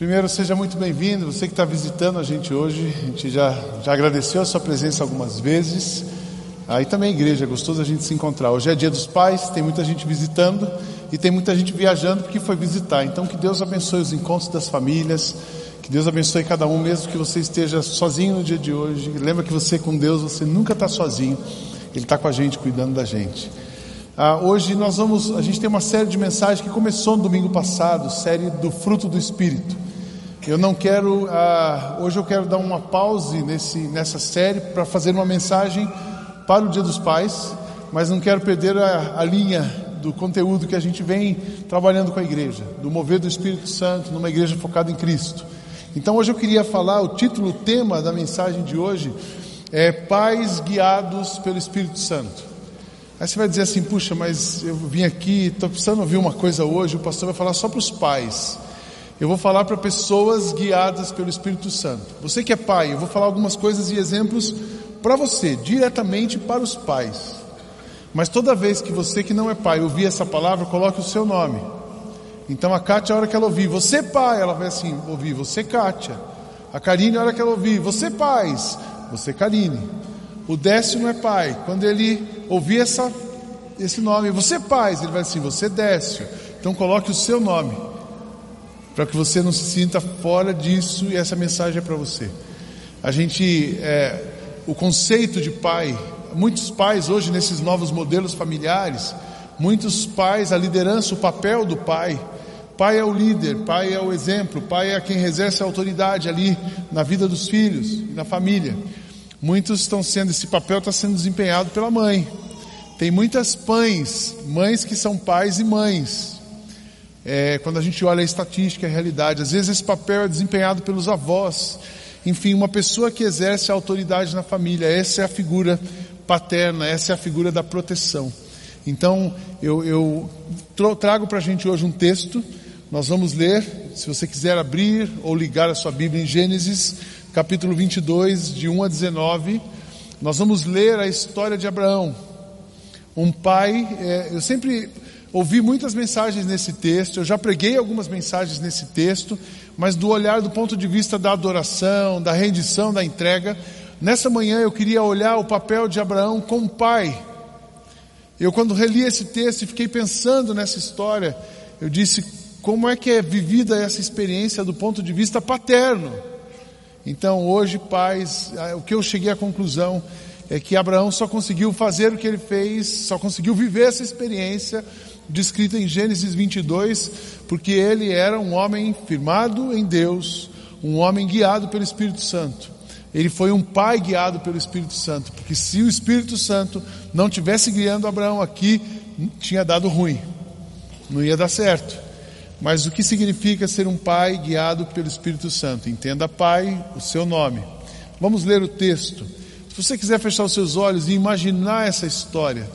Primeiro, seja muito bem-vindo, você que está visitando a gente hoje, a gente já, já agradeceu a sua presença algumas vezes. Aí também, igreja, é gostoso a gente se encontrar. Hoje é dia dos pais, tem muita gente visitando e tem muita gente viajando porque foi visitar. Então, que Deus abençoe os encontros das famílias, que Deus abençoe cada um, mesmo que você esteja sozinho no dia de hoje. Lembra que você com Deus, você nunca está sozinho, Ele está com a gente, cuidando da gente. Ah, hoje nós vamos, a gente tem uma série de mensagens que começou no domingo passado, série do fruto do Espírito. Eu não quero, ah, hoje eu quero dar uma pause nesse, nessa série para fazer uma mensagem para o Dia dos Pais, mas não quero perder a, a linha do conteúdo que a gente vem trabalhando com a igreja, do mover do Espírito Santo numa igreja focada em Cristo. Então hoje eu queria falar, o título, o tema da mensagem de hoje é Pais guiados pelo Espírito Santo. Aí você vai dizer assim, puxa, mas eu vim aqui, estou precisando ouvir uma coisa hoje, o pastor vai falar só para os pais. Eu vou falar para pessoas guiadas pelo Espírito Santo. Você que é pai, eu vou falar algumas coisas e exemplos para você, diretamente para os pais. Mas toda vez que você que não é pai ouvir essa palavra, coloque o seu nome. Então a Kátia, a hora que ela ouvir, você pai, ela vai assim, ouvir, você Kátia. A Karine, a hora que ela ouvir, você pais, você Karine. O Décio não é pai. Quando ele ouvir essa, esse nome, você pais, ele vai assim, você Décio. Então coloque o seu nome para que você não se sinta fora disso e essa mensagem é para você. A gente, é, o conceito de pai, muitos pais hoje nesses novos modelos familiares, muitos pais, a liderança, o papel do pai, pai é o líder, pai é o exemplo, pai é quem exerce a autoridade ali na vida dos filhos, na família. Muitos estão sendo, esse papel está sendo desempenhado pela mãe. Tem muitas pães, mães que são pais e mães, é, quando a gente olha a estatística, a realidade, às vezes esse papel é desempenhado pelos avós. Enfim, uma pessoa que exerce a autoridade na família, essa é a figura paterna, essa é a figura da proteção. Então, eu, eu trago para a gente hoje um texto, nós vamos ler, se você quiser abrir ou ligar a sua Bíblia em Gênesis, capítulo 22, de 1 a 19, nós vamos ler a história de Abraão. Um pai, é, eu sempre Ouvi muitas mensagens nesse texto, eu já preguei algumas mensagens nesse texto, mas do olhar do ponto de vista da adoração, da rendição, da entrega. Nessa manhã eu queria olhar o papel de Abraão como pai. Eu, quando reli esse texto e fiquei pensando nessa história, eu disse: como é que é vivida essa experiência do ponto de vista paterno? Então, hoje, pais, o que eu cheguei à conclusão é que Abraão só conseguiu fazer o que ele fez, só conseguiu viver essa experiência descrita em Gênesis 22, porque ele era um homem firmado em Deus, um homem guiado pelo Espírito Santo. Ele foi um pai guiado pelo Espírito Santo, porque se o Espírito Santo não tivesse guiando Abraão aqui, tinha dado ruim, não ia dar certo. Mas o que significa ser um pai guiado pelo Espírito Santo? Entenda, pai, o seu nome. Vamos ler o texto. Se você quiser fechar os seus olhos e imaginar essa história,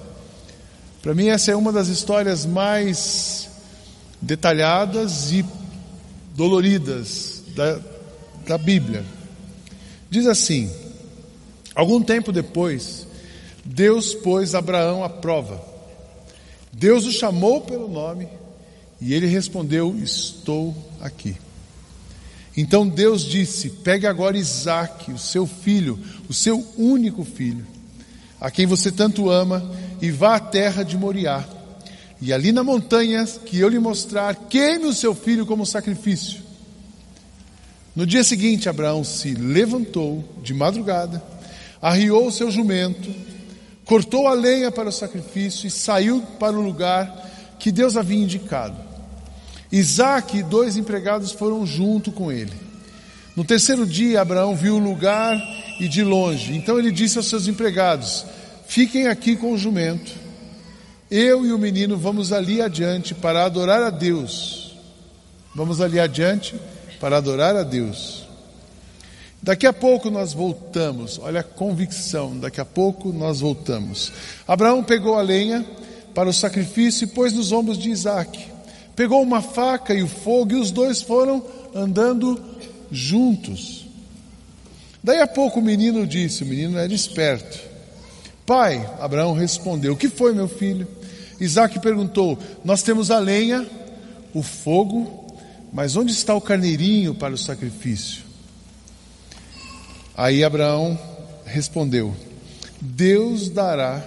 para mim, essa é uma das histórias mais detalhadas e doloridas da, da Bíblia. Diz assim: algum tempo depois, Deus pôs Abraão à prova. Deus o chamou pelo nome e ele respondeu: Estou aqui. Então Deus disse: Pegue agora Isaque, o seu filho, o seu único filho a quem você tanto ama, e vá à terra de Moriá. E ali na montanha que eu lhe mostrar, queime o seu filho como sacrifício. No dia seguinte, Abraão se levantou de madrugada, arriou o seu jumento, cortou a lenha para o sacrifício e saiu para o lugar que Deus havia indicado. Isaac e dois empregados foram junto com ele. No terceiro dia, Abraão viu o lugar e de longe. Então ele disse aos seus empregados: Fiquem aqui com o jumento. Eu e o menino vamos ali adiante para adorar a Deus. Vamos ali adiante para adorar a Deus. Daqui a pouco nós voltamos. Olha a convicção. Daqui a pouco nós voltamos. Abraão pegou a lenha para o sacrifício e pôs nos ombros de Isaac. Pegou uma faca e o fogo e os dois foram andando juntos. Daí a pouco o menino disse: o menino era esperto. Pai, Abraão respondeu: O que foi, meu filho? Isaac perguntou: Nós temos a lenha, o fogo, Mas onde está o carneirinho para o sacrifício? Aí Abraão respondeu: Deus dará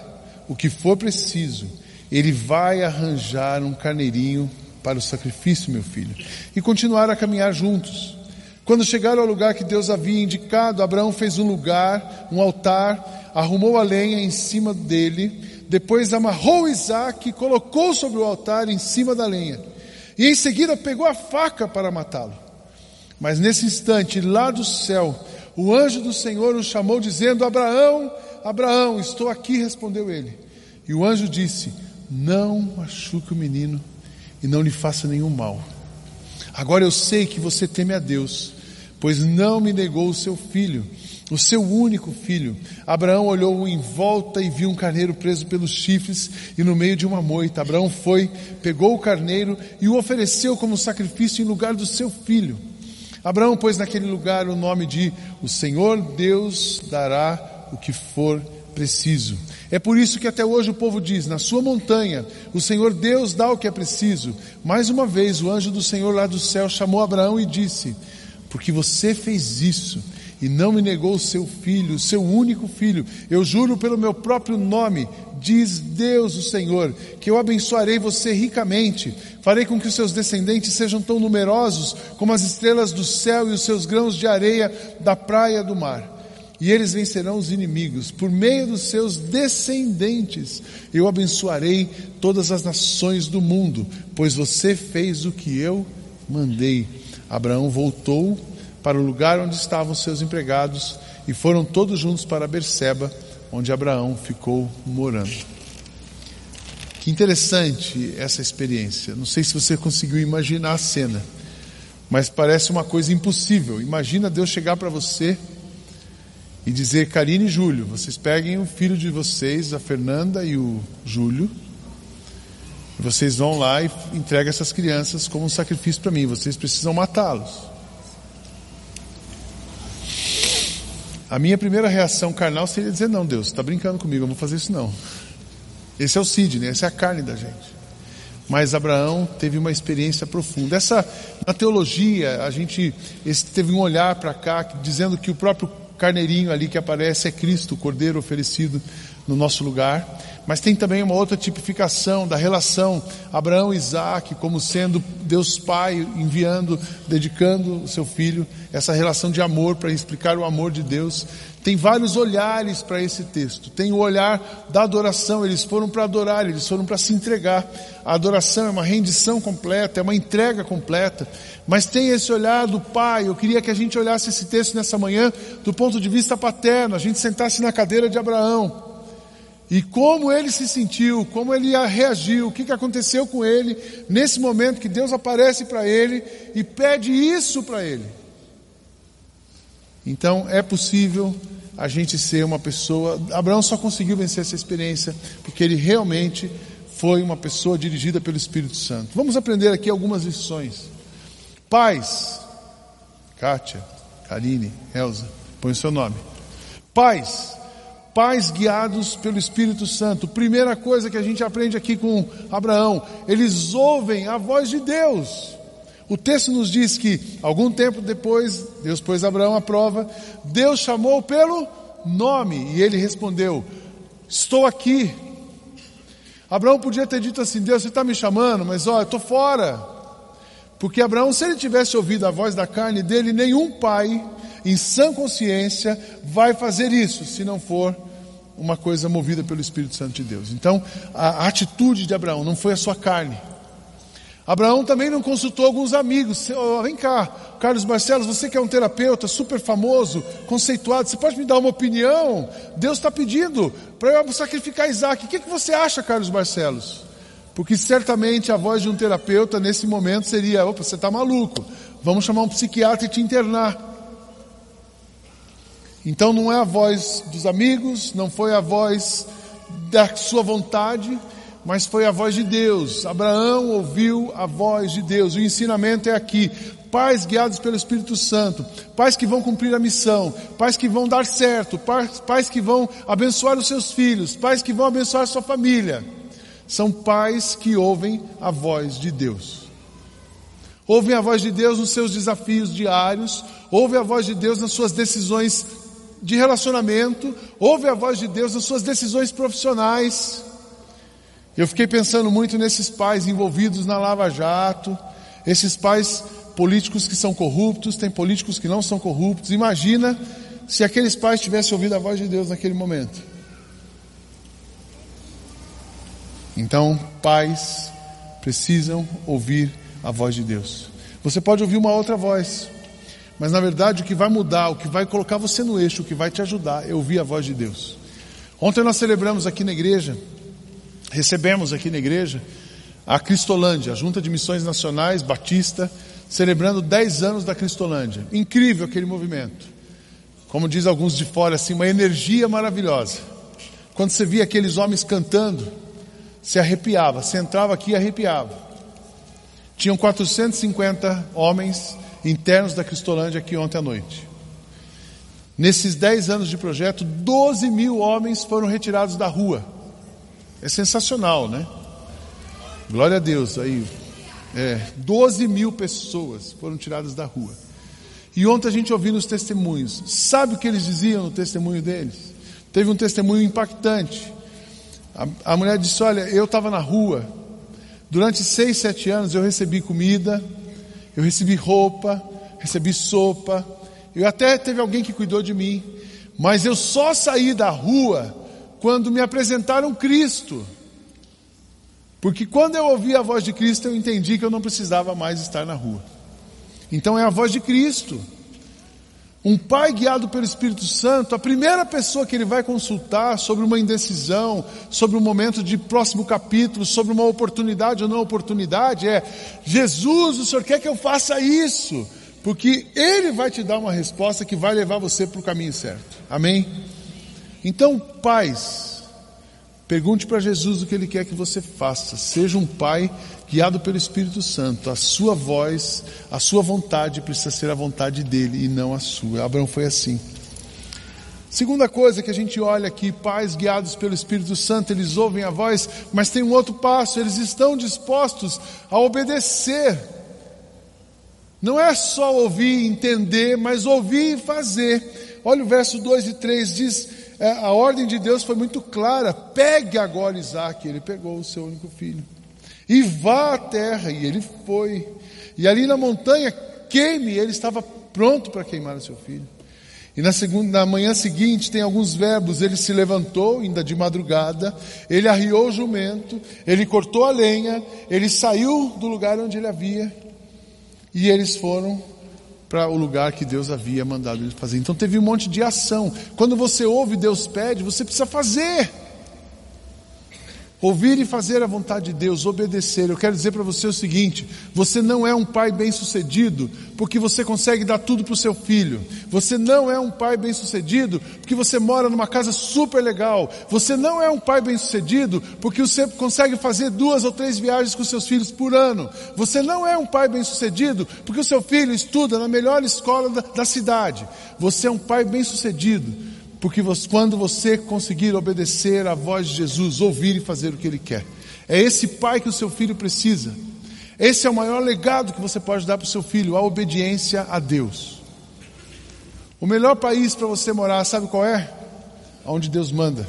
o que for preciso, ele vai arranjar um carneirinho para o sacrifício, meu filho. E continuaram a caminhar juntos. Quando chegaram ao lugar que Deus havia indicado, Abraão fez um lugar, um altar, arrumou a lenha em cima dele, depois amarrou Isaac e colocou sobre o altar em cima da lenha. E em seguida pegou a faca para matá-lo. Mas nesse instante, lá do céu, o anjo do Senhor o chamou, dizendo: Abraão, Abraão, estou aqui, respondeu ele. E o anjo disse: Não machuque o menino e não lhe faça nenhum mal. Agora eu sei que você teme a Deus, pois não me negou o seu filho, o seu único filho. Abraão olhou em volta e viu um carneiro preso pelos chifres e no meio de uma moita. Abraão foi, pegou o carneiro e o ofereceu como sacrifício em lugar do seu filho. Abraão pôs naquele lugar o nome de O Senhor Deus dará o que for preciso. É por isso que até hoje o povo diz: na sua montanha, o Senhor Deus dá o que é preciso. Mais uma vez, o anjo do Senhor lá do céu chamou Abraão e disse: Porque você fez isso e não me negou o seu filho, o seu único filho, eu juro pelo meu próprio nome, diz Deus o Senhor, que eu abençoarei você ricamente, farei com que os seus descendentes sejam tão numerosos como as estrelas do céu e os seus grãos de areia da praia do mar e eles vencerão os inimigos. Por meio dos seus descendentes, eu abençoarei todas as nações do mundo, pois você fez o que eu mandei. Abraão voltou para o lugar onde estavam seus empregados e foram todos juntos para Berseba, onde Abraão ficou morando. Que interessante essa experiência. Não sei se você conseguiu imaginar a cena, mas parece uma coisa impossível. Imagina Deus chegar para você e dizer: Karine e Júlio, vocês peguem o filho de vocês, a Fernanda e o Júlio, vocês vão lá e entregam essas crianças como um sacrifício para mim, vocês precisam matá-los. A minha primeira reação carnal seria dizer: Não, Deus, está brincando comigo, eu não vou fazer isso não. Esse é o Sidney, essa é a carne da gente. Mas Abraão teve uma experiência profunda. Essa, na teologia, a gente teve um olhar para cá, dizendo que o próprio carneirinho ali que aparece é Cristo, o cordeiro oferecido no nosso lugar. Mas tem também uma outra tipificação da relação Abraão e Isaac como sendo Deus Pai enviando, dedicando o seu filho, essa relação de amor para explicar o amor de Deus. Tem vários olhares para esse texto. Tem o olhar da adoração, eles foram para adorar, eles foram para se entregar. A adoração é uma rendição completa, é uma entrega completa. Mas tem esse olhar do pai. Eu queria que a gente olhasse esse texto nessa manhã do ponto de vista paterno, a gente sentasse na cadeira de Abraão. E como ele se sentiu, como ele reagiu, o que, que aconteceu com ele nesse momento que Deus aparece para ele e pede isso para ele. Então é possível a gente ser uma pessoa. Abraão só conseguiu vencer essa experiência porque ele realmente foi uma pessoa dirigida pelo Espírito Santo. Vamos aprender aqui algumas lições. Pais, Kátia, Karine, Elza, põe o seu nome. Pais, pais guiados pelo Espírito Santo. Primeira coisa que a gente aprende aqui com Abraão, eles ouvem a voz de Deus. O texto nos diz que, algum tempo depois, Deus pôs Abraão à prova, Deus chamou pelo nome e ele respondeu: Estou aqui. Abraão podia ter dito assim: Deus, você está me chamando, mas olha, estou fora. Porque Abraão, se ele tivesse ouvido a voz da carne dele, nenhum pai em sã consciência, vai fazer isso, se não for uma coisa movida pelo Espírito Santo de Deus. Então, a atitude de Abraão não foi a sua carne. Abraão também não consultou alguns amigos. Vem cá, Carlos Barcelos, você que é um terapeuta super famoso, conceituado, você pode me dar uma opinião? Deus está pedindo para eu sacrificar Isaac. O que, que você acha, Carlos Barcelos? Porque certamente a voz de um terapeuta nesse momento seria: opa, você está maluco, vamos chamar um psiquiatra e te internar. Então não é a voz dos amigos, não foi a voz da sua vontade, mas foi a voz de Deus. Abraão ouviu a voz de Deus. O ensinamento é aqui. Pais guiados pelo Espírito Santo, pais que vão cumprir a missão, pais que vão dar certo, pais, que vão abençoar os seus filhos, pais que vão abençoar sua família. São pais que ouvem a voz de Deus. ouvem a voz de Deus nos seus desafios diários, ouvem a voz de Deus nas suas decisões de relacionamento, ouvem a voz de Deus nas suas decisões profissionais. Eu fiquei pensando muito nesses pais envolvidos na Lava Jato, esses pais políticos que são corruptos, tem políticos que não são corruptos. Imagina se aqueles pais tivessem ouvido a voz de Deus naquele momento. Então, pais precisam ouvir a voz de Deus. Você pode ouvir uma outra voz, mas na verdade o que vai mudar, o que vai colocar você no eixo, o que vai te ajudar é ouvir a voz de Deus. Ontem nós celebramos aqui na igreja recebemos aqui na igreja a Cristolândia, a Junta de Missões Nacionais Batista, celebrando 10 anos da Cristolândia. Incrível aquele movimento. Como diz alguns de fora, assim, uma energia maravilhosa. Quando você via aqueles homens cantando, se arrepiava, você entrava aqui e arrepiava. Tinham 450 homens internos da Cristolândia aqui ontem à noite. Nesses 10 anos de projeto, 12 mil homens foram retirados da rua é sensacional, né? Glória a Deus. Aí, é, 12 mil pessoas foram tiradas da rua. E ontem a gente ouviu os testemunhos. Sabe o que eles diziam no testemunho deles? Teve um testemunho impactante. A, a mulher disse: Olha, eu estava na rua. Durante seis, sete anos eu recebi comida, eu recebi roupa, recebi sopa. Eu até teve alguém que cuidou de mim. Mas eu só saí da rua quando me apresentaram Cristo. Porque quando eu ouvi a voz de Cristo, eu entendi que eu não precisava mais estar na rua. Então é a voz de Cristo. Um pai guiado pelo Espírito Santo, a primeira pessoa que ele vai consultar sobre uma indecisão, sobre um momento de próximo capítulo, sobre uma oportunidade ou não oportunidade, é: Jesus, o Senhor quer que eu faça isso? Porque Ele vai te dar uma resposta que vai levar você para o caminho certo. Amém? Então, pais, pergunte para Jesus o que Ele quer que você faça. Seja um pai guiado pelo Espírito Santo. A sua voz, a sua vontade precisa ser a vontade dele e não a sua. Abraão foi assim. Segunda coisa que a gente olha aqui, pais guiados pelo Espírito Santo, eles ouvem a voz, mas tem um outro passo, eles estão dispostos a obedecer. Não é só ouvir e entender, mas ouvir e fazer. Olha o verso 2 e 3 diz: a ordem de Deus foi muito clara: pegue agora Isaac. Ele pegou o seu único filho. E vá à terra. E ele foi. E ali na montanha, queime. Ele estava pronto para queimar o seu filho. E na, segunda, na manhã seguinte tem alguns verbos. Ele se levantou, ainda de madrugada, ele arriou o jumento, ele cortou a lenha, ele saiu do lugar onde ele havia, e eles foram para o lugar que Deus havia mandado ele fazer. Então teve um monte de ação. Quando você ouve Deus pede, você precisa fazer. Ouvir e fazer a vontade de Deus, obedecer. Eu quero dizer para você o seguinte: você não é um pai bem-sucedido porque você consegue dar tudo para o seu filho. Você não é um pai bem-sucedido porque você mora numa casa super legal. Você não é um pai bem-sucedido porque você consegue fazer duas ou três viagens com seus filhos por ano. Você não é um pai bem-sucedido porque o seu filho estuda na melhor escola da, da cidade. Você é um pai bem-sucedido porque quando você conseguir obedecer à voz de Jesus, ouvir e fazer o que Ele quer, é esse pai que o seu filho precisa. Esse é o maior legado que você pode dar para o seu filho, a obediência a Deus. O melhor país para você morar, sabe qual é? Onde Deus manda.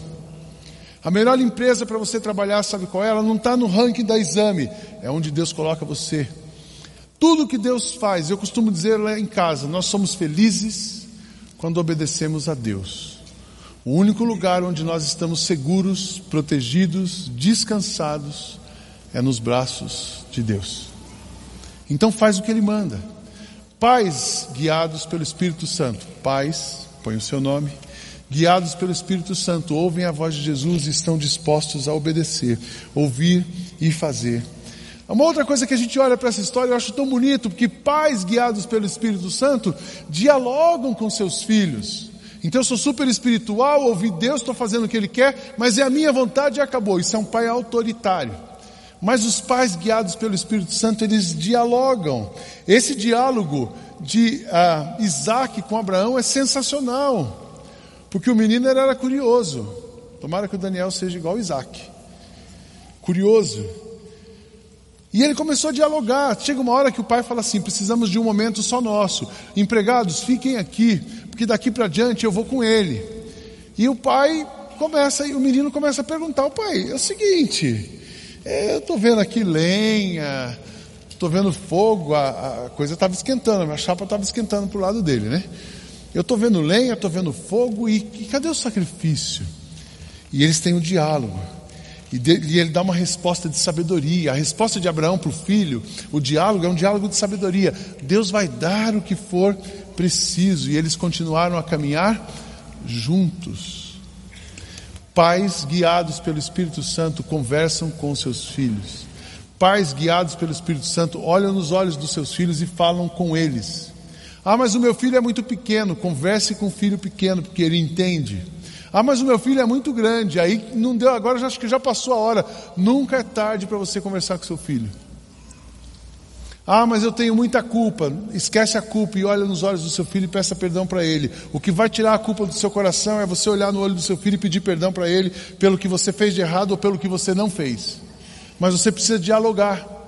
A melhor empresa para você trabalhar, sabe qual é? Ela não está no ranking da exame, é onde Deus coloca você. Tudo que Deus faz, eu costumo dizer lá em casa, nós somos felizes quando obedecemos a Deus. O único lugar onde nós estamos seguros, protegidos, descansados, é nos braços de Deus. Então faz o que Ele manda. Pais guiados pelo Espírito Santo. Pais, põe o seu nome. Guiados pelo Espírito Santo, ouvem a voz de Jesus e estão dispostos a obedecer, ouvir e fazer. Uma outra coisa que a gente olha para essa história, eu acho tão bonito, porque pais guiados pelo Espírito Santo dialogam com seus filhos. Então eu sou super espiritual, ouvi Deus, estou fazendo o que Ele quer, mas é a minha vontade e acabou. Isso é um pai autoritário. Mas os pais guiados pelo Espírito Santo, eles dialogam. Esse diálogo de uh, Isaac com Abraão é sensacional. Porque o menino era curioso. Tomara que o Daniel seja igual Isaac. Curioso. E ele começou a dialogar. Chega uma hora que o pai fala assim: precisamos de um momento só nosso. Empregados, fiquem aqui, porque daqui para diante eu vou com ele. E o pai começa, e o menino começa a perguntar: o pai, é o seguinte, é, eu estou vendo aqui lenha, estou vendo fogo, a, a coisa estava esquentando, a chapa estava esquentando para o lado dele, né? Eu estou vendo lenha, estou vendo fogo, e, e cadê o sacrifício? E eles têm um diálogo. E, ele dá uma resposta de sabedoria. A resposta de Abraão para o filho, o diálogo é um diálogo de sabedoria. Deus vai dar o que for preciso. E eles continuaram a caminhar juntos. Pais guiados pelo Espírito Santo conversam com seus filhos. Pais guiados pelo Espírito Santo olham nos olhos dos seus filhos e falam com eles. Ah, mas o meu filho é muito pequeno. Converse com o filho pequeno, porque ele entende. Ah, mas o meu filho é muito grande. Aí não deu, agora já, acho que já passou a hora. Nunca é tarde para você conversar com seu filho. Ah, mas eu tenho muita culpa. Esquece a culpa e olha nos olhos do seu filho e peça perdão para ele. O que vai tirar a culpa do seu coração é você olhar no olho do seu filho e pedir perdão para ele pelo que você fez de errado ou pelo que você não fez. Mas você precisa dialogar.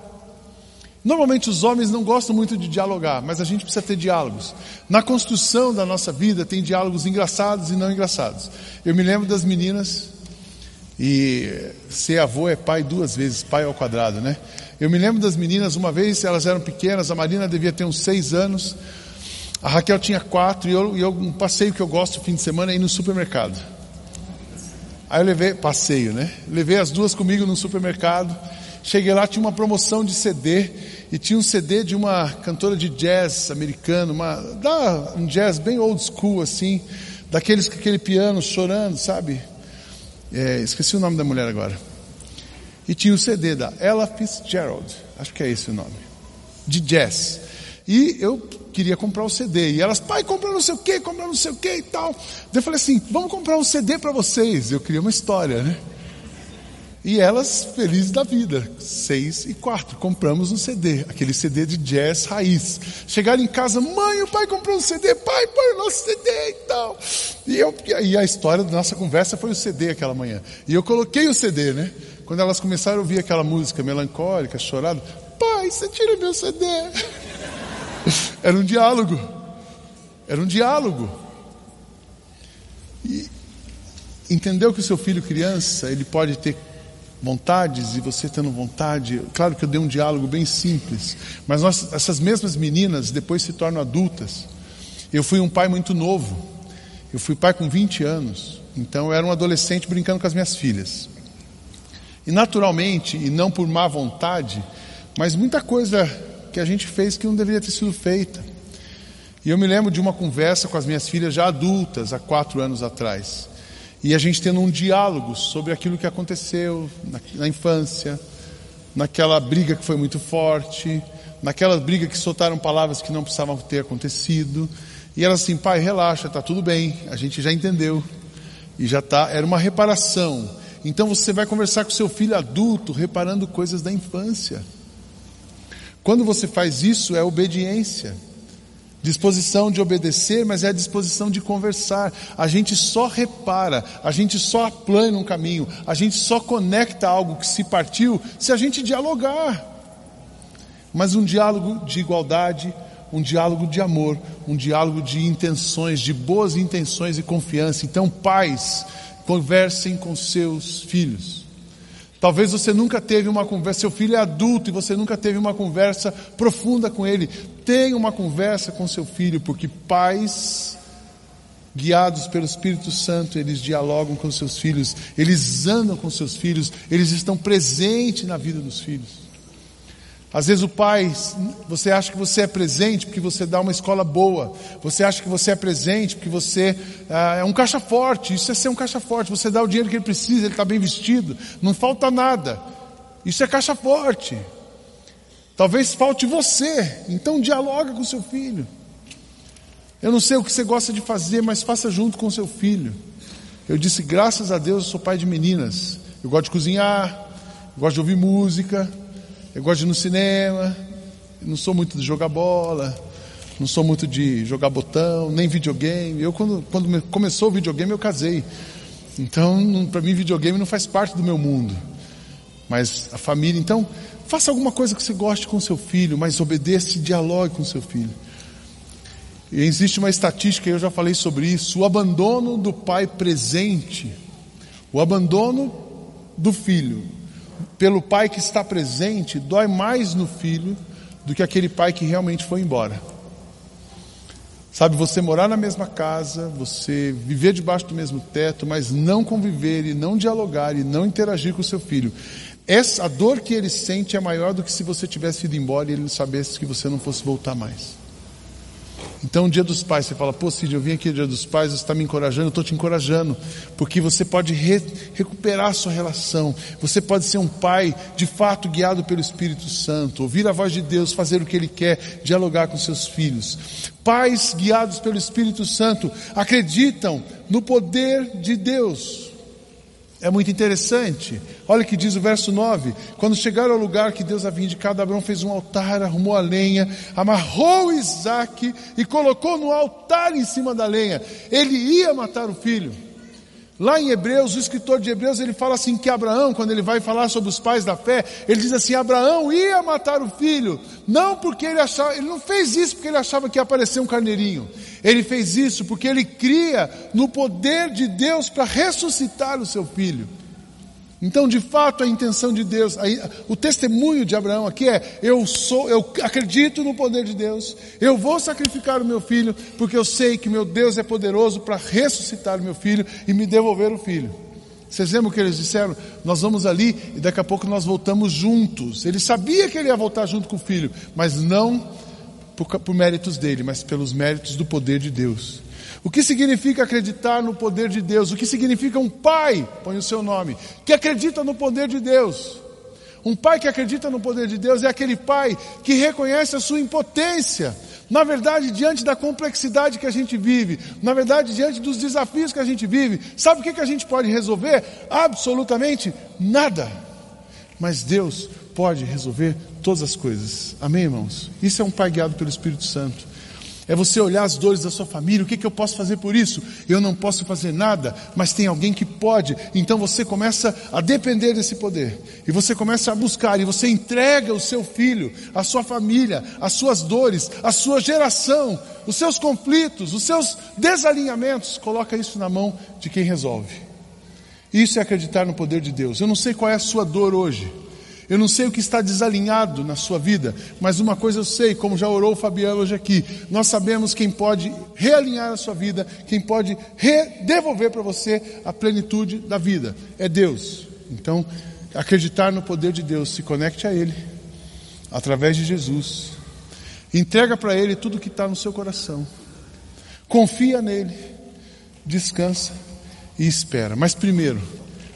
Normalmente os homens não gostam muito de dialogar, mas a gente precisa ter diálogos. Na construção da nossa vida tem diálogos engraçados e não engraçados. Eu me lembro das meninas, e ser avô é pai duas vezes, pai ao quadrado, né? Eu me lembro das meninas, uma vez elas eram pequenas, a Marina devia ter uns seis anos, a Raquel tinha quatro, e eu, eu um passeio que eu gosto no fim de semana é ir no supermercado. Aí eu levei, passeio, né? Levei as duas comigo no supermercado. Cheguei lá, tinha uma promoção de CD, e tinha um CD de uma cantora de jazz americano, uma, da, um jazz bem old school assim, daqueles com aquele piano chorando, sabe? É, esqueci o nome da mulher agora. E tinha o CD da Ella Fitzgerald, acho que é esse o nome, de jazz. E eu queria comprar o CD. E elas, pai, compra não sei o que, compra não sei o que e tal. Daí eu falei assim, vamos comprar um CD para vocês. Eu queria uma história, né? E elas, felizes da vida, seis e quatro, compramos um CD, aquele CD de jazz raiz. Chegaram em casa, mãe, o pai comprou um CD, pai, põe o nosso CD e tal. E, eu, e a história da nossa conversa foi o CD aquela manhã. E eu coloquei o CD, né? Quando elas começaram a ouvir aquela música melancólica, chorada, pai, você tira meu CD. Era um diálogo. Era um diálogo. E entendeu que o seu filho criança, ele pode ter vontades e você tendo vontade. Claro que eu dei um diálogo bem simples, mas nós, essas mesmas meninas depois se tornam adultas. Eu fui um pai muito novo, eu fui pai com 20 anos, então eu era um adolescente brincando com as minhas filhas. E naturalmente, e não por má vontade, mas muita coisa que a gente fez que não deveria ter sido feita. E eu me lembro de uma conversa com as minhas filhas já adultas, há quatro anos atrás e a gente tendo um diálogo sobre aquilo que aconteceu na, na infância, naquela briga que foi muito forte, naquela briga que soltaram palavras que não precisavam ter acontecido. E ela assim, pai, relaxa, tá tudo bem, a gente já entendeu. E já tá, era uma reparação. Então você vai conversar com seu filho adulto, reparando coisas da infância. Quando você faz isso, é obediência. Disposição de obedecer, mas é a disposição de conversar. A gente só repara, a gente só aplana um caminho, a gente só conecta algo que se partiu se a gente dialogar. Mas um diálogo de igualdade, um diálogo de amor, um diálogo de intenções, de boas intenções e confiança. Então, pais, conversem com seus filhos. Talvez você nunca teve uma conversa, seu filho é adulto e você nunca teve uma conversa profunda com ele. Tenha uma conversa com seu filho, porque pais guiados pelo Espírito Santo, eles dialogam com seus filhos, eles andam com seus filhos, eles estão presentes na vida dos filhos. Às vezes o pai, você acha que você é presente porque você dá uma escola boa. Você acha que você é presente porque você ah, é um caixa forte. Isso é ser um caixa forte. Você dá o dinheiro que ele precisa, ele está bem vestido, não falta nada. Isso é caixa forte. Talvez falte você. Então dialoga com seu filho. Eu não sei o que você gosta de fazer, mas faça junto com seu filho. Eu disse, graças a Deus, eu sou pai de meninas. Eu gosto de cozinhar, gosto de ouvir música. Eu gosto de ir no cinema, não sou muito de jogar bola, não sou muito de jogar botão, nem videogame. Eu, quando, quando começou o videogame, eu casei. Então, para mim, videogame não faz parte do meu mundo. Mas a família, então, faça alguma coisa que você goste com seu filho, mas obedeça e dialogue com seu filho. E existe uma estatística, eu já falei sobre isso, o abandono do pai presente, o abandono do filho pelo pai que está presente dói mais no filho do que aquele pai que realmente foi embora. Sabe, você morar na mesma casa, você viver debaixo do mesmo teto, mas não conviver e não dialogar e não interagir com o seu filho. Essa, a dor que ele sente é maior do que se você tivesse ido embora e ele soubesse que você não fosse voltar mais. Então, dia dos pais, você fala, pô, Cid, eu vim aqui no dia dos pais, você está me encorajando, eu estou te encorajando, porque você pode re recuperar a sua relação, você pode ser um pai, de fato, guiado pelo Espírito Santo, ouvir a voz de Deus, fazer o que Ele quer, dialogar com seus filhos. Pais guiados pelo Espírito Santo acreditam no poder de Deus. É muito interessante. Olha o que diz o verso 9: Quando chegaram ao lugar que Deus havia indicado, Abraão fez um altar, arrumou a lenha, amarrou Isaac e colocou no altar em cima da lenha. Ele ia matar o filho. Lá em Hebreus, o escritor de Hebreus, ele fala assim que Abraão, quando ele vai falar sobre os pais da fé, ele diz assim: Abraão ia matar o filho, não porque ele achava, ele não fez isso porque ele achava que ia aparecer um carneirinho. Ele fez isso porque ele cria no poder de Deus para ressuscitar o seu filho. Então, de fato, a intenção de Deus, o testemunho de Abraão aqui é: eu sou, eu acredito no poder de Deus, eu vou sacrificar o meu filho, porque eu sei que meu Deus é poderoso para ressuscitar o meu filho e me devolver o filho. Vocês lembram o que eles disseram? Nós vamos ali e daqui a pouco nós voltamos juntos. Ele sabia que ele ia voltar junto com o filho, mas não por, por méritos dele, mas pelos méritos do poder de Deus. O que significa acreditar no poder de Deus? O que significa um pai, põe o seu nome, que acredita no poder de Deus? Um pai que acredita no poder de Deus é aquele pai que reconhece a sua impotência. Na verdade, diante da complexidade que a gente vive, na verdade, diante dos desafios que a gente vive, sabe o que, que a gente pode resolver? Absolutamente nada. Mas Deus pode resolver todas as coisas. Amém, irmãos? Isso é um pai guiado pelo Espírito Santo. É você olhar as dores da sua família, o que, que eu posso fazer por isso? Eu não posso fazer nada, mas tem alguém que pode. Então você começa a depender desse poder. E você começa a buscar, e você entrega o seu filho, a sua família, as suas dores, a sua geração, os seus conflitos, os seus desalinhamentos. Coloca isso na mão de quem resolve. Isso é acreditar no poder de Deus. Eu não sei qual é a sua dor hoje. Eu não sei o que está desalinhado na sua vida, mas uma coisa eu sei, como já orou o Fabiano hoje aqui, nós sabemos quem pode realinhar a sua vida, quem pode devolver para você a plenitude da vida. É Deus. Então, acreditar no poder de Deus, se conecte a Ele, através de Jesus. Entrega para Ele tudo que está no seu coração. Confia nele, descansa e espera. Mas primeiro,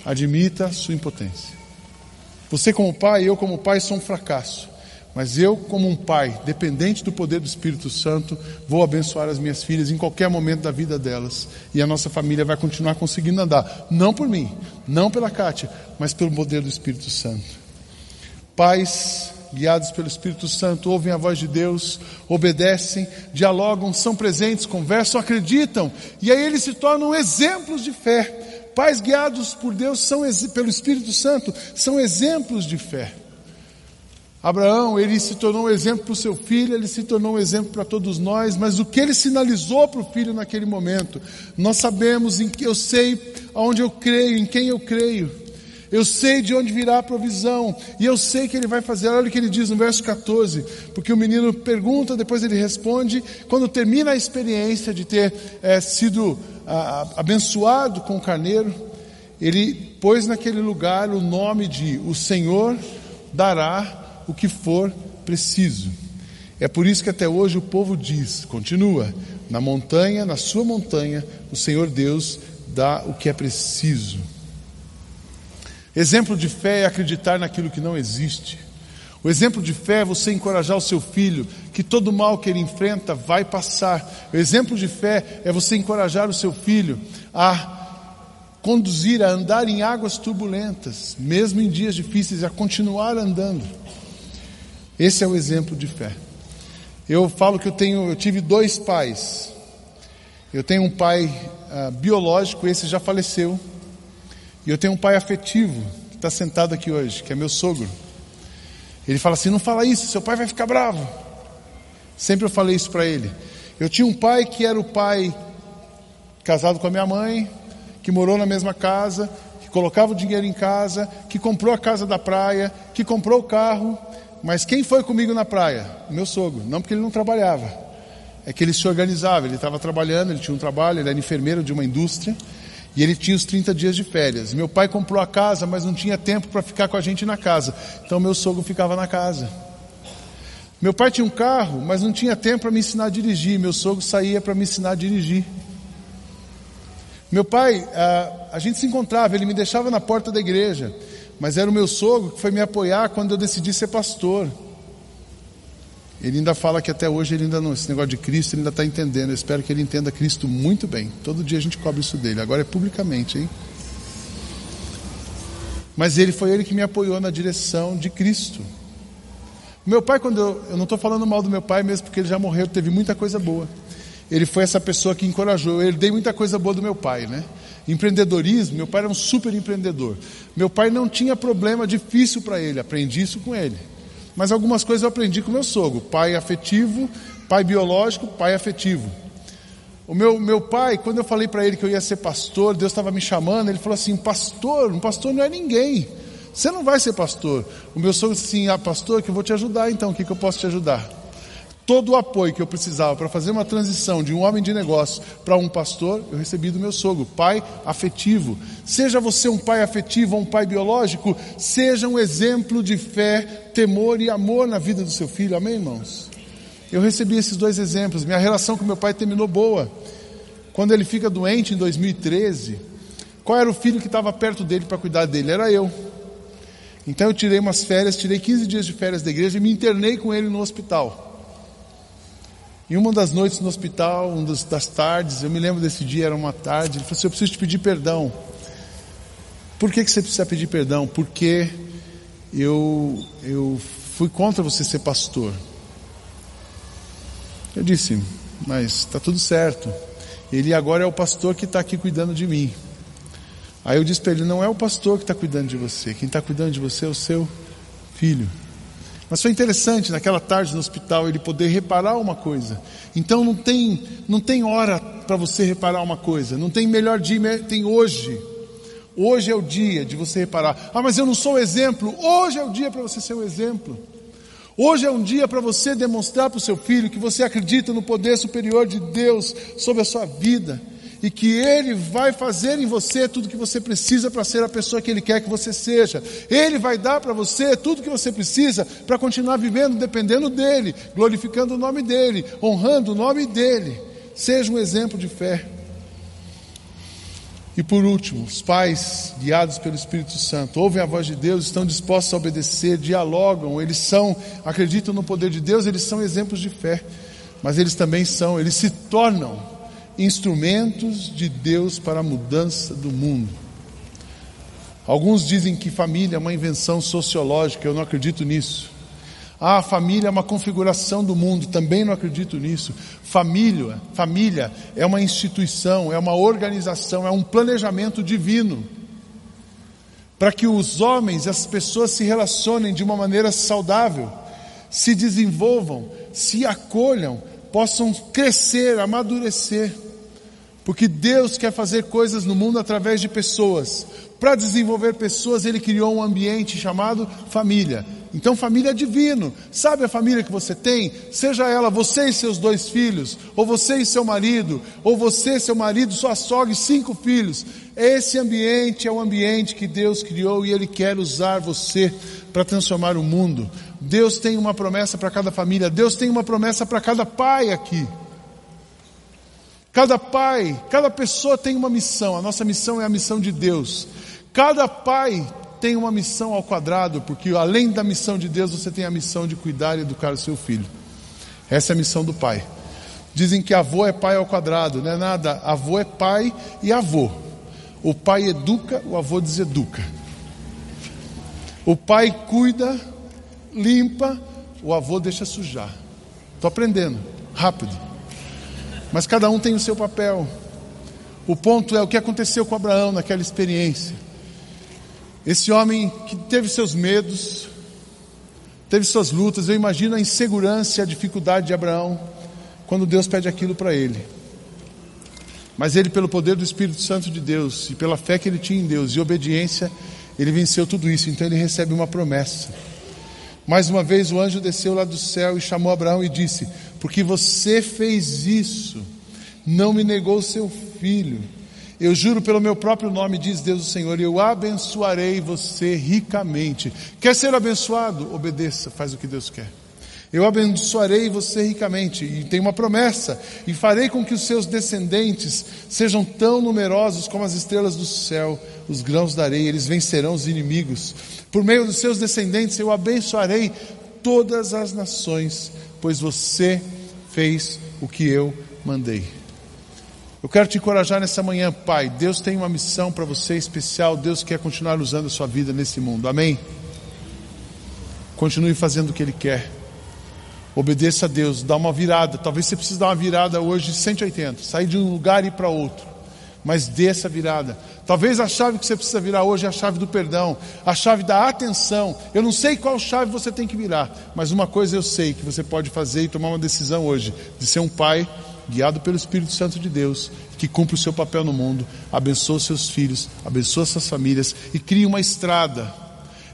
admita a sua impotência. Você, como pai, eu, como pai, sou um fracasso. Mas eu, como um pai, dependente do poder do Espírito Santo, vou abençoar as minhas filhas em qualquer momento da vida delas. E a nossa família vai continuar conseguindo andar. Não por mim, não pela Kátia, mas pelo poder do Espírito Santo. Pais guiados pelo Espírito Santo, ouvem a voz de Deus, obedecem, dialogam, são presentes, conversam, acreditam, e aí eles se tornam exemplos de fé. Pais guiados por Deus são pelo Espírito Santo são exemplos de fé. Abraão, ele se tornou um exemplo para o seu filho, ele se tornou um exemplo para todos nós, mas o que ele sinalizou para o filho naquele momento, nós sabemos em que eu sei aonde eu creio, em quem eu creio. Eu sei de onde virá a provisão, e eu sei que ele vai fazer. Olha o que ele diz no verso 14, porque o menino pergunta, depois ele responde. Quando termina a experiência de ter é, sido abençoado com o carneiro, ele pôs naquele lugar o nome de O Senhor dará o que for preciso. É por isso que até hoje o povo diz, continua, na montanha, na sua montanha, o Senhor Deus dá o que é preciso. Exemplo de fé é acreditar naquilo que não existe. O exemplo de fé é você encorajar o seu filho que todo mal que ele enfrenta vai passar. O exemplo de fé é você encorajar o seu filho a conduzir, a andar em águas turbulentas, mesmo em dias difíceis, a continuar andando. Esse é o exemplo de fé. Eu falo que eu tenho, eu tive dois pais. Eu tenho um pai uh, biológico, esse já faleceu. E eu tenho um pai afetivo, que está sentado aqui hoje, que é meu sogro. Ele fala assim: não fala isso, seu pai vai ficar bravo. Sempre eu falei isso para ele. Eu tinha um pai que era o pai casado com a minha mãe, que morou na mesma casa, que colocava o dinheiro em casa, que comprou a casa da praia, que comprou o carro. Mas quem foi comigo na praia? Meu sogro. Não porque ele não trabalhava. É que ele se organizava. Ele estava trabalhando, ele tinha um trabalho, ele era enfermeiro de uma indústria. E ele tinha os 30 dias de férias. Meu pai comprou a casa, mas não tinha tempo para ficar com a gente na casa. Então meu sogro ficava na casa. Meu pai tinha um carro, mas não tinha tempo para me ensinar a dirigir. Meu sogro saía para me ensinar a dirigir. Meu pai, a, a gente se encontrava, ele me deixava na porta da igreja, mas era o meu sogro que foi me apoiar quando eu decidi ser pastor. Ele ainda fala que até hoje ele ainda não, esse negócio de Cristo ele ainda está entendendo. Eu espero que ele entenda Cristo muito bem. Todo dia a gente cobre isso dele. Agora é publicamente, hein? Mas ele foi ele que me apoiou na direção de Cristo. Meu pai, quando eu, eu não estou falando mal do meu pai mesmo, porque ele já morreu, teve muita coisa boa. Ele foi essa pessoa que encorajou. Eu herdei muita coisa boa do meu pai, né? Empreendedorismo, meu pai era um super empreendedor. Meu pai não tinha problema difícil para ele, aprendi isso com ele. Mas algumas coisas eu aprendi com meu sogro: pai afetivo, pai biológico, pai afetivo. O meu, meu pai, quando eu falei para ele que eu ia ser pastor, Deus estava me chamando, ele falou assim: pastor, um pastor não é ninguém. Você não vai ser pastor. O meu sogro disse assim: ah, pastor, que eu vou te ajudar então, o que, que eu posso te ajudar? Todo o apoio que eu precisava para fazer uma transição de um homem de negócio para um pastor, eu recebi do meu sogro, pai afetivo. Seja você um pai afetivo ou um pai biológico, seja um exemplo de fé, temor e amor na vida do seu filho. Amém, irmãos? Eu recebi esses dois exemplos. Minha relação com meu pai terminou boa. Quando ele fica doente em 2013, qual era o filho que estava perto dele para cuidar dele? Era eu. Então eu tirei umas férias, tirei 15 dias de férias da igreja e me internei com ele no hospital. E uma das noites no hospital, uma das tardes, eu me lembro desse dia, era uma tarde, ele falou assim: Eu preciso te pedir perdão. Por que, que você precisa pedir perdão? Porque eu, eu fui contra você ser pastor. Eu disse, mas está tudo certo. Ele agora é o pastor que está aqui cuidando de mim. Aí eu disse para ele: Não é o pastor que está cuidando de você, quem está cuidando de você é o seu filho. Mas foi interessante naquela tarde no hospital ele poder reparar uma coisa. Então não tem, não tem hora para você reparar uma coisa. Não tem melhor dia, tem hoje. Hoje é o dia de você reparar. Ah, mas eu não sou o exemplo. Hoje é o dia para você ser o um exemplo. Hoje é um dia para você demonstrar para o seu filho que você acredita no poder superior de Deus sobre a sua vida e que Ele vai fazer em você tudo que você precisa para ser a pessoa que Ele quer que você seja. Ele vai dar para você tudo que você precisa para continuar vivendo dependendo dEle, glorificando o nome dEle, honrando o nome dEle. Seja um exemplo de fé. E por último, os pais, guiados pelo Espírito Santo, ouvem a voz de Deus, estão dispostos a obedecer, dialogam, eles são, acreditam no poder de Deus, eles são exemplos de fé, mas eles também são, eles se tornam instrumentos de Deus para a mudança do mundo. Alguns dizem que família é uma invenção sociológica, eu não acredito nisso. Ah, família é uma configuração do mundo, também não acredito nisso. Família, família é uma instituição, é uma organização, é um planejamento divino. Para que os homens e as pessoas se relacionem de uma maneira saudável, se desenvolvam, se acolham, possam crescer, amadurecer. Porque Deus quer fazer coisas no mundo através de pessoas. Para desenvolver pessoas, Ele criou um ambiente chamado família. Então, família é divino. Sabe a família que você tem? Seja ela você e seus dois filhos, ou você e seu marido, ou você, seu marido, sua sogra e cinco filhos. Esse ambiente é o ambiente que Deus criou e Ele quer usar você para transformar o mundo. Deus tem uma promessa para cada família, Deus tem uma promessa para cada pai aqui. Cada pai, cada pessoa tem uma missão. A nossa missão é a missão de Deus. Cada pai tem uma missão ao quadrado, porque além da missão de Deus, você tem a missão de cuidar e educar o seu filho. Essa é a missão do pai. Dizem que avô é pai ao quadrado, não é nada. Avô é pai e avô. O pai educa, o avô deseduca. O pai cuida, limpa, o avô deixa sujar. Estou aprendendo, rápido. Mas cada um tem o seu papel. O ponto é o que aconteceu com Abraão naquela experiência. Esse homem que teve seus medos, teve suas lutas, eu imagino a insegurança e a dificuldade de Abraão quando Deus pede aquilo para ele. Mas ele, pelo poder do Espírito Santo de Deus e pela fé que ele tinha em Deus e obediência, ele venceu tudo isso. Então ele recebe uma promessa. Mais uma vez o anjo desceu lá do céu e chamou Abraão e disse: Porque você fez isso, não me negou seu filho. Eu juro pelo meu próprio nome, diz Deus o Senhor, eu abençoarei você ricamente. Quer ser abençoado? Obedeça, faz o que Deus quer. Eu abençoarei você ricamente, e tem uma promessa, e farei com que os seus descendentes sejam tão numerosos como as estrelas do céu, os grãos da areia, eles vencerão os inimigos. Por meio dos seus descendentes eu abençoarei todas as nações, pois você fez o que eu mandei. Eu quero te encorajar nessa manhã, Pai. Deus tem uma missão para você especial. Deus quer continuar usando a sua vida nesse mundo. Amém? Continue fazendo o que Ele quer. Obedeça a Deus, dá uma virada. Talvez você precise dar uma virada hoje de 180, sair de um lugar e ir para outro. Mas dê essa virada. Talvez a chave que você precisa virar hoje é a chave do perdão, a chave da atenção. Eu não sei qual chave você tem que virar, mas uma coisa eu sei que você pode fazer e tomar uma decisão hoje de ser um pai guiado pelo Espírito Santo de Deus, que cumpre o seu papel no mundo, abençoa seus filhos, abençoa suas famílias e cria uma estrada.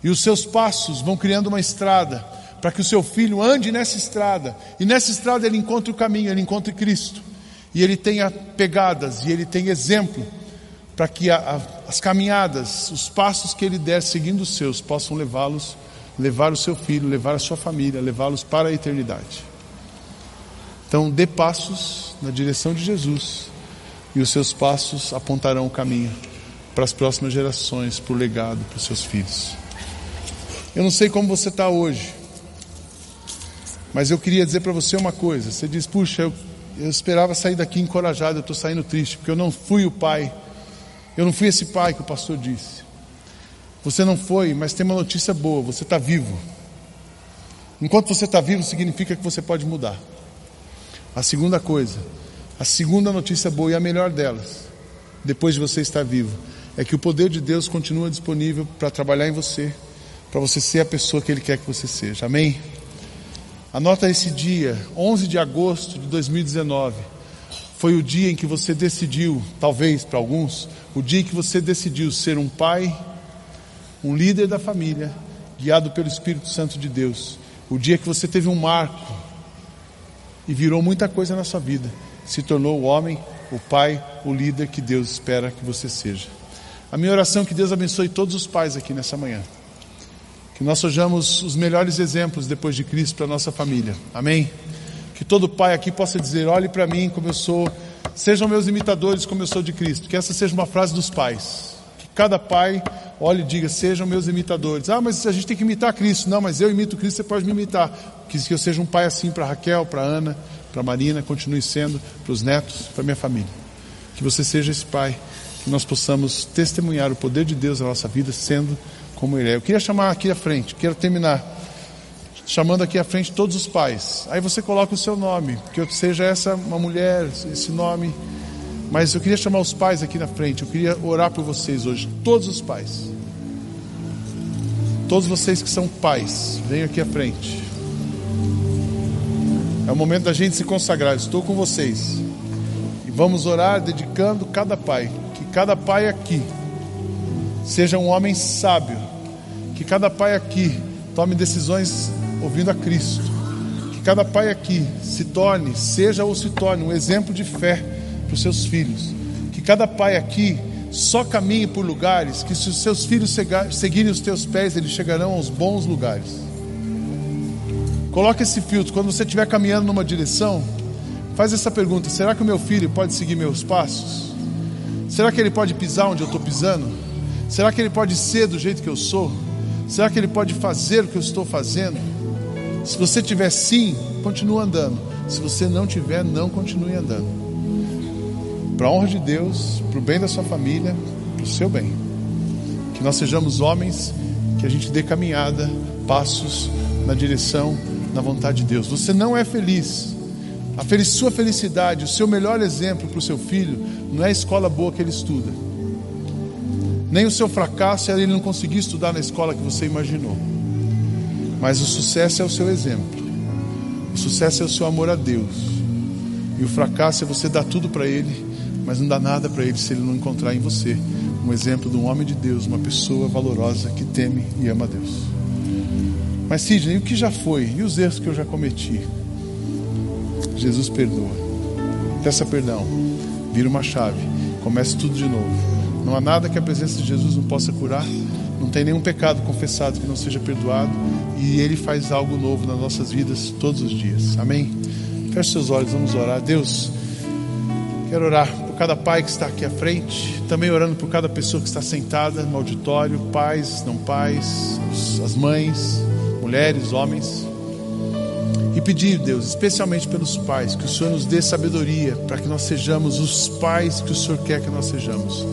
E os seus passos vão criando uma estrada para que o seu filho ande nessa estrada, e nessa estrada ele encontre o caminho, ele encontre Cristo, e ele tenha pegadas, e ele tenha exemplo, para que a, a, as caminhadas, os passos que ele der seguindo os seus, possam levá-los, levar o seu filho, levar a sua família, levá-los para a eternidade. Então, dê passos na direção de Jesus, e os seus passos apontarão o caminho para as próximas gerações, para o legado, para os seus filhos. Eu não sei como você está hoje. Mas eu queria dizer para você uma coisa: você diz, puxa, eu, eu esperava sair daqui encorajado, eu estou saindo triste, porque eu não fui o pai, eu não fui esse pai que o pastor disse. Você não foi, mas tem uma notícia boa: você está vivo. Enquanto você está vivo, significa que você pode mudar. A segunda coisa, a segunda notícia boa e a melhor delas, depois de você estar vivo, é que o poder de Deus continua disponível para trabalhar em você, para você ser a pessoa que Ele quer que você seja. Amém? Anota esse dia, 11 de agosto de 2019. Foi o dia em que você decidiu, talvez para alguns, o dia em que você decidiu ser um pai, um líder da família, guiado pelo Espírito Santo de Deus. O dia que você teve um marco e virou muita coisa na sua vida. Se tornou o homem, o pai, o líder que Deus espera que você seja. A minha oração é que Deus abençoe todos os pais aqui nessa manhã. Que nós sejamos os melhores exemplos depois de Cristo para a nossa família. Amém? Que todo pai aqui possa dizer: olhe para mim como eu sou, sejam meus imitadores como eu sou de Cristo. Que essa seja uma frase dos pais. Que cada pai olhe e diga: sejam meus imitadores. Ah, mas a gente tem que imitar Cristo. Não, mas eu imito Cristo, você pode me imitar. Que, eu seja um pai assim para Raquel, para Ana, para Marina, continue sendo, para os netos, para minha família. Que você seja esse pai. Que nós possamos testemunhar o poder de Deus na nossa vida, sendo como ele é. Eu queria chamar aqui à frente, quero terminar chamando aqui à frente todos os pais. Aí você coloca o seu nome, que seja essa uma mulher, esse nome. Mas eu queria chamar os pais aqui na frente. Eu queria orar por vocês hoje, todos os pais. Todos vocês que são pais, venham aqui à frente. É o momento da gente se consagrar. Estou com vocês. E vamos orar dedicando cada pai, que cada pai aqui seja um homem sábio que cada pai aqui tome decisões ouvindo a Cristo. Que cada pai aqui se torne, seja ou se torne, um exemplo de fé para os seus filhos. Que cada pai aqui só caminhe por lugares que, se os seus filhos seguirem os teus pés, eles chegarão aos bons lugares. Coloque esse filtro. Quando você estiver caminhando numa direção, faz essa pergunta: será que o meu filho pode seguir meus passos? Será que ele pode pisar onde eu estou pisando? Será que ele pode ser do jeito que eu sou? Será que ele pode fazer o que eu estou fazendo? Se você tiver sim, continue andando. Se você não tiver, não continue andando. Para a honra de Deus, para o bem da sua família, para o seu bem. Que nós sejamos homens, que a gente dê caminhada, passos na direção, na vontade de Deus. Você não é feliz. A sua felicidade, o seu melhor exemplo para o seu filho, não é a escola boa que ele estuda Nem o seu fracasso é ele não conseguir estudar na escola que você imaginou. Mas o sucesso é o seu exemplo. O sucesso é o seu amor a Deus. E o fracasso é você dar tudo para ele, mas não dá nada para ele se ele não encontrar em você um exemplo de um homem de Deus, uma pessoa valorosa que teme e ama a Deus. Mas Sidney, o que já foi? E os erros que eu já cometi? Jesus perdoa. Peça perdão. Vira uma chave. Comece tudo de novo. Não há nada que a presença de Jesus não possa curar. Não tem nenhum pecado confessado que não seja perdoado. E Ele faz algo novo nas nossas vidas todos os dias. Amém? Feche seus olhos, vamos orar. Deus, quero orar por cada pai que está aqui à frente. Também orando por cada pessoa que está sentada no auditório. Pais, não pais, as mães, mulheres, homens. E pedir, Deus, especialmente pelos pais, que o Senhor nos dê sabedoria para que nós sejamos os pais que o Senhor quer que nós sejamos.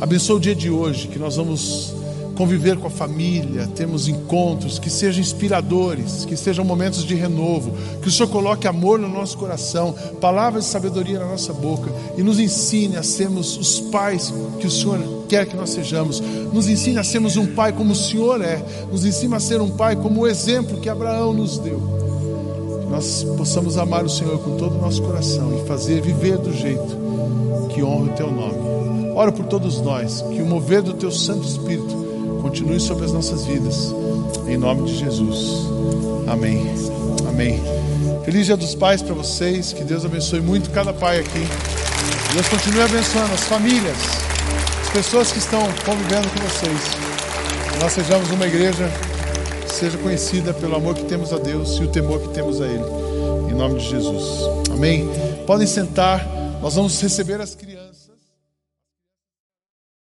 Abençoa o dia de hoje, que nós vamos conviver com a família, temos encontros que sejam inspiradores, que sejam momentos de renovo, que o Senhor coloque amor no nosso coração, palavras de sabedoria na nossa boca e nos ensine a sermos os pais que o Senhor quer que nós sejamos. Nos ensine a sermos um pai como o Senhor é, nos ensine a ser um pai como o exemplo que Abraão nos deu. Que nós possamos amar o Senhor com todo o nosso coração e fazer viver do jeito que honra o teu nome. Oro por todos nós, que o mover do teu Santo Espírito continue sobre as nossas vidas. Em nome de Jesus. Amém. Amém. Feliz Dia dos Pais para vocês. Que Deus abençoe muito cada pai aqui. Deus continue abençoando as famílias, as pessoas que estão convivendo com vocês. Nós sejamos uma igreja que seja conhecida pelo amor que temos a Deus e o temor que temos a Ele. Em nome de Jesus. Amém. Podem sentar. Nós vamos receber as crianças.